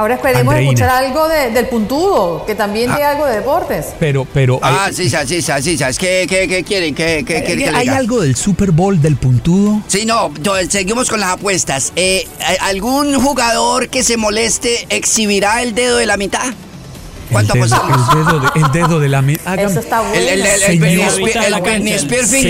Ahora esperemos escuchar algo del puntudo, que también tiene ah. algo de deportes. Pero, pero. Ah, eh, sí, sí, sí, sí, ¿Qué, qué, qué quieren? ¿Qué, qué, qué, ¿Hay algo del Super Bowl del puntudo? Sí, no, seguimos con las apuestas. Eh, ¿Algún jugador que se moleste exhibirá el dedo de la mitad? ¿Cuánto el dedo, el dedo, de, el dedo de la Eso está bueno. El, el, el, el En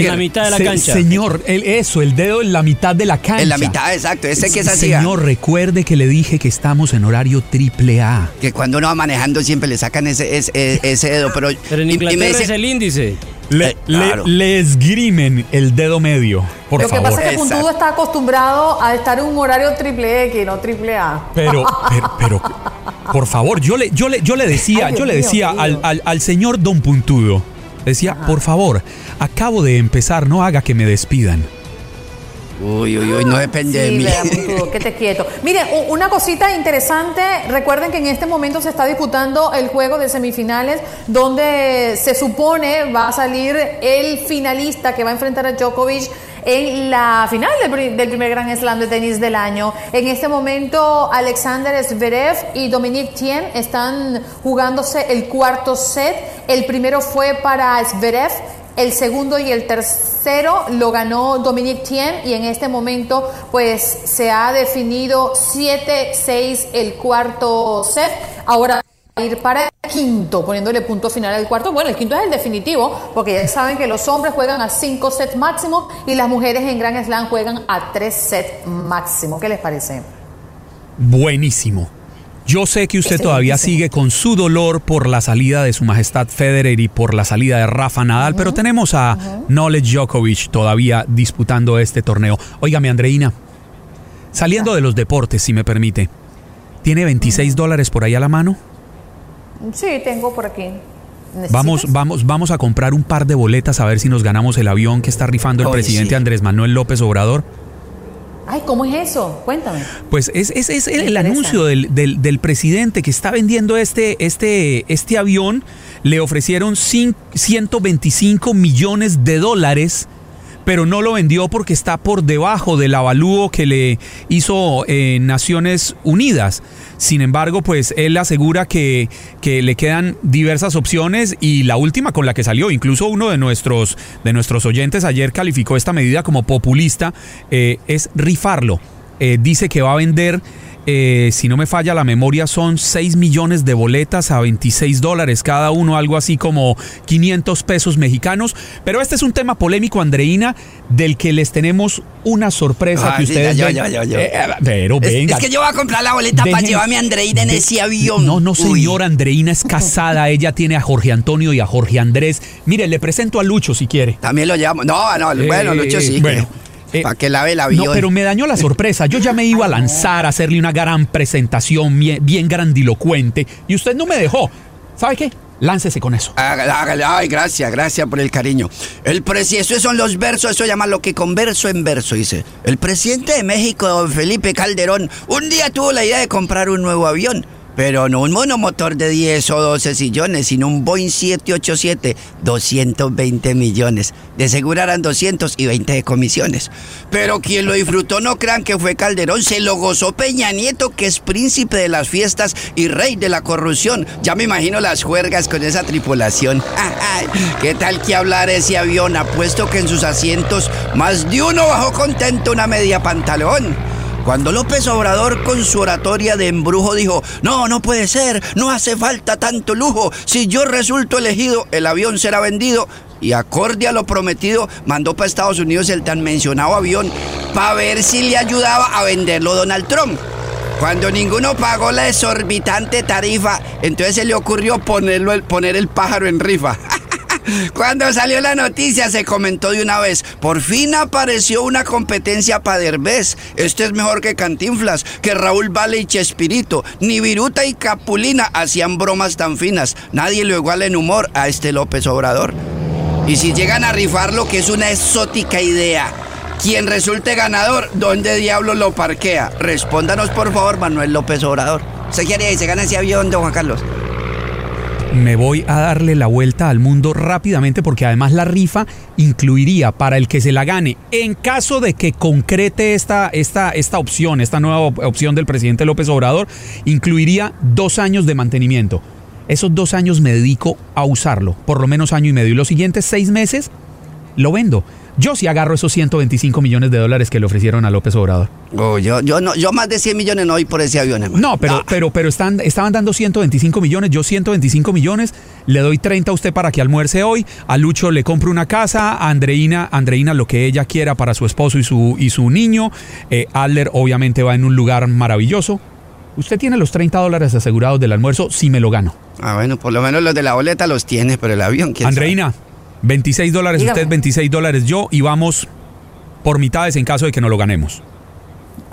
la mitad de la cancha. Señor, eso, el dedo en la mitad de la cancha. En la mitad, exacto. Ese que es así. Señor, recuerde que le dije que estamos en horario triple A. Que cuando uno va manejando siempre le sacan ese, ese, ese dedo. Pero, pero en Inglaterra es el índice. Le, eh, esgrimen el dedo medio, por Lo favor. Que pasa es que Puntudo está acostumbrado a estar en un horario triple X, no triple A. Pero, pero, pero, por favor, yo le, yo le, yo le decía, yo le decía al, al, señor Don Puntudo, decía, por favor, acabo de empezar, no haga que me despidan. Uy, uy, uy, no depende de mí. que te quieto. Miren, una cosita interesante, recuerden que en este momento se está disputando el juego de semifinales donde se supone va a salir el finalista que va a enfrentar a Djokovic en la final del, primer Gran Slam de tenis del año. En este momento, Alexander Zverev y Dominique Thiem están jugándose el cuarto set. El primero fue para Zverev el segundo y el tercero lo ganó Dominique Thiem y en este momento pues se ha definido 7-6 el cuarto set. Ahora ir para quinto, poniéndole punto final al cuarto. Bueno, el quinto es el definitivo, porque ya saben que los hombres juegan a cinco sets máximo y las mujeres en Grand Slam juegan a tres sets máximo. ¿Qué les parece? Buenísimo. Yo sé que usted todavía sigue con su dolor por la salida de su majestad Federer y por la salida de Rafa Nadal, pero tenemos a Knowledge Djokovic todavía disputando este torneo. Óigame, Andreina, saliendo de los deportes, si me permite, ¿tiene 26 dólares por ahí a la mano? Sí, tengo por aquí. Vamos, vamos, vamos a comprar un par de boletas a ver si nos ganamos el avión que está rifando el presidente Andrés Manuel López Obrador. Ay, ¿cómo es eso? Cuéntame. Pues es, es, el, anuncio del, del, presidente que está vendiendo este, este, este avión. Le ofrecieron 125 millones de dólares pero no lo vendió porque está por debajo del avalúo que le hizo eh, Naciones Unidas. Sin embargo, pues él asegura que, que, le quedan diversas opciones y la última con la que salió, incluso uno de nuestros, de nuestros oyentes ayer calificó esta medida como populista, eh, es rifarlo. Eh, dice que va a vender eh, si no me falla la memoria, son 6 millones de boletas a 26 dólares cada uno, algo así como 500 pesos mexicanos. Pero este es un tema polémico, Andreina, del que les tenemos una sorpresa que ustedes eh, pero venga. Es, que yo voy a comprar la boleta para llevarme a Andreina en ese avión. No, no, señor, Andreina es casada. ella tiene a Jorge Antonio y a Jorge Andrés. Mire, le presento a Lucho si quiere. También lo llamo. No, no, bueno, Lucho sí. Bueno. Eh, para que lave el avión. No, pero me dañó la sorpresa. Yo ya me iba a lanzar a hacerle una gran presentación bien, grandilocuente y usted no me dejó. ¿Sabe qué? Láncese con eso. Hágale, ay, gracias, gracias por el cariño. El presidente, eso son los versos, eso llama lo que converso en verso, dice. El presidente de México, don Felipe Calderón, un día tuvo la idea de comprar un nuevo avión pero no un monomotor de 10 o 12 sillones, sino un Boeing 787, 220 millones. De seguro eran 200 y 20 de comisiones. Pero quien lo disfrutó no crean que fue Calderón, se lo gozó Peña Nieto, que es príncipe de las fiestas y rey de la corrupción. Ya me imagino las juergas con esa tripulación. ¿Qué tal que hablar ese avión? Apuesto que en sus asientos más de uno bajó contento una media pantalón. Cuando López Obrador con su oratoria de embrujo dijo, no, no puede ser, no hace falta tanto lujo, si yo resulto elegido, el avión será vendido. Y acorde a lo prometido, mandó para Estados Unidos el tan mencionado avión para ver si le ayudaba a venderlo Donald Trump. Cuando ninguno pagó la exorbitante tarifa, entonces se le ocurrió ponerlo, poner el pájaro en rifa. Cuando salió la noticia se comentó de una vez, por fin apareció una competencia para Derbez. Este es mejor que Cantinflas, que Raúl Vale y Chespirito. Ni Viruta y Capulina hacían bromas tan finas. Nadie lo iguala en humor a este López Obrador. Y si llegan a rifarlo, que es una exótica idea. Quien resulte ganador, ¿dónde diablo lo parquea? Respóndanos por favor, Manuel López Obrador. ¿Se quiere y se gana ese avión, don Juan Carlos? Me voy a darle la vuelta al mundo rápidamente porque además la rifa incluiría para el que se la gane, en caso de que concrete esta, esta, esta opción, esta nueva opción del presidente López Obrador, incluiría dos años de mantenimiento. Esos dos años me dedico a usarlo, por lo menos año y medio. Y los siguientes seis meses lo vendo. Yo sí agarro esos 125 millones de dólares que le ofrecieron a López Obrador. Oh, yo, yo, no, yo más de 100 millones no voy por ese avión, hermano. No, pero, pero, pero están, estaban dando 125 millones, yo 125 millones, le doy 30 a usted para que almuerce hoy, a Lucho le compro una casa, a Andreina, Andreina lo que ella quiera para su esposo y su, y su niño, eh, Adler obviamente va en un lugar maravilloso. Usted tiene los 30 dólares asegurados del almuerzo si me lo gano. Ah, bueno, por lo menos los de la boleta los tiene, pero el avión, ¿quién Andreina, 26 dólares usted, 26 dólares yo y vamos por mitades en caso de que no lo ganemos.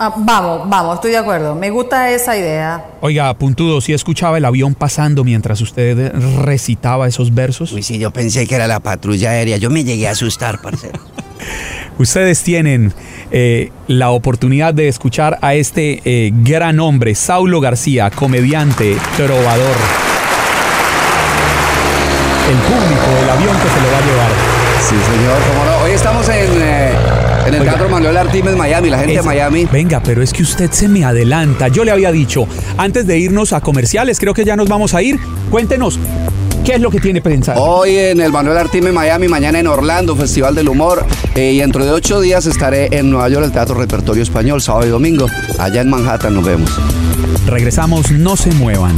Ah, vamos, vamos, estoy de acuerdo. Me gusta esa idea. Oiga, puntudo, ¿sí escuchaba el avión pasando mientras usted recitaba esos versos? Uy, sí, yo pensé que era la patrulla aérea. Yo me llegué a asustar, parcero. Ustedes tienen eh, la oportunidad de escuchar a este eh, gran hombre, Saulo García, comediante, trovador el público del avión que se lo va a llevar. Sí, señor, cómo no. Hoy estamos en, eh, en el Teatro Manuel Artimes Miami, la gente de Miami. Venga, pero es que usted se me adelanta. Yo le había dicho, antes de irnos a comerciales, creo que ya nos vamos a ir. Cuéntenos, ¿Qué es lo que tiene pensado? Hoy en el Manuel Artime Miami, mañana en Orlando, Festival del Humor. Eh, y dentro de ocho días estaré en Nueva York, el Teatro Repertorio Español, sábado y domingo. Allá en Manhattan nos vemos. Regresamos, no se muevan.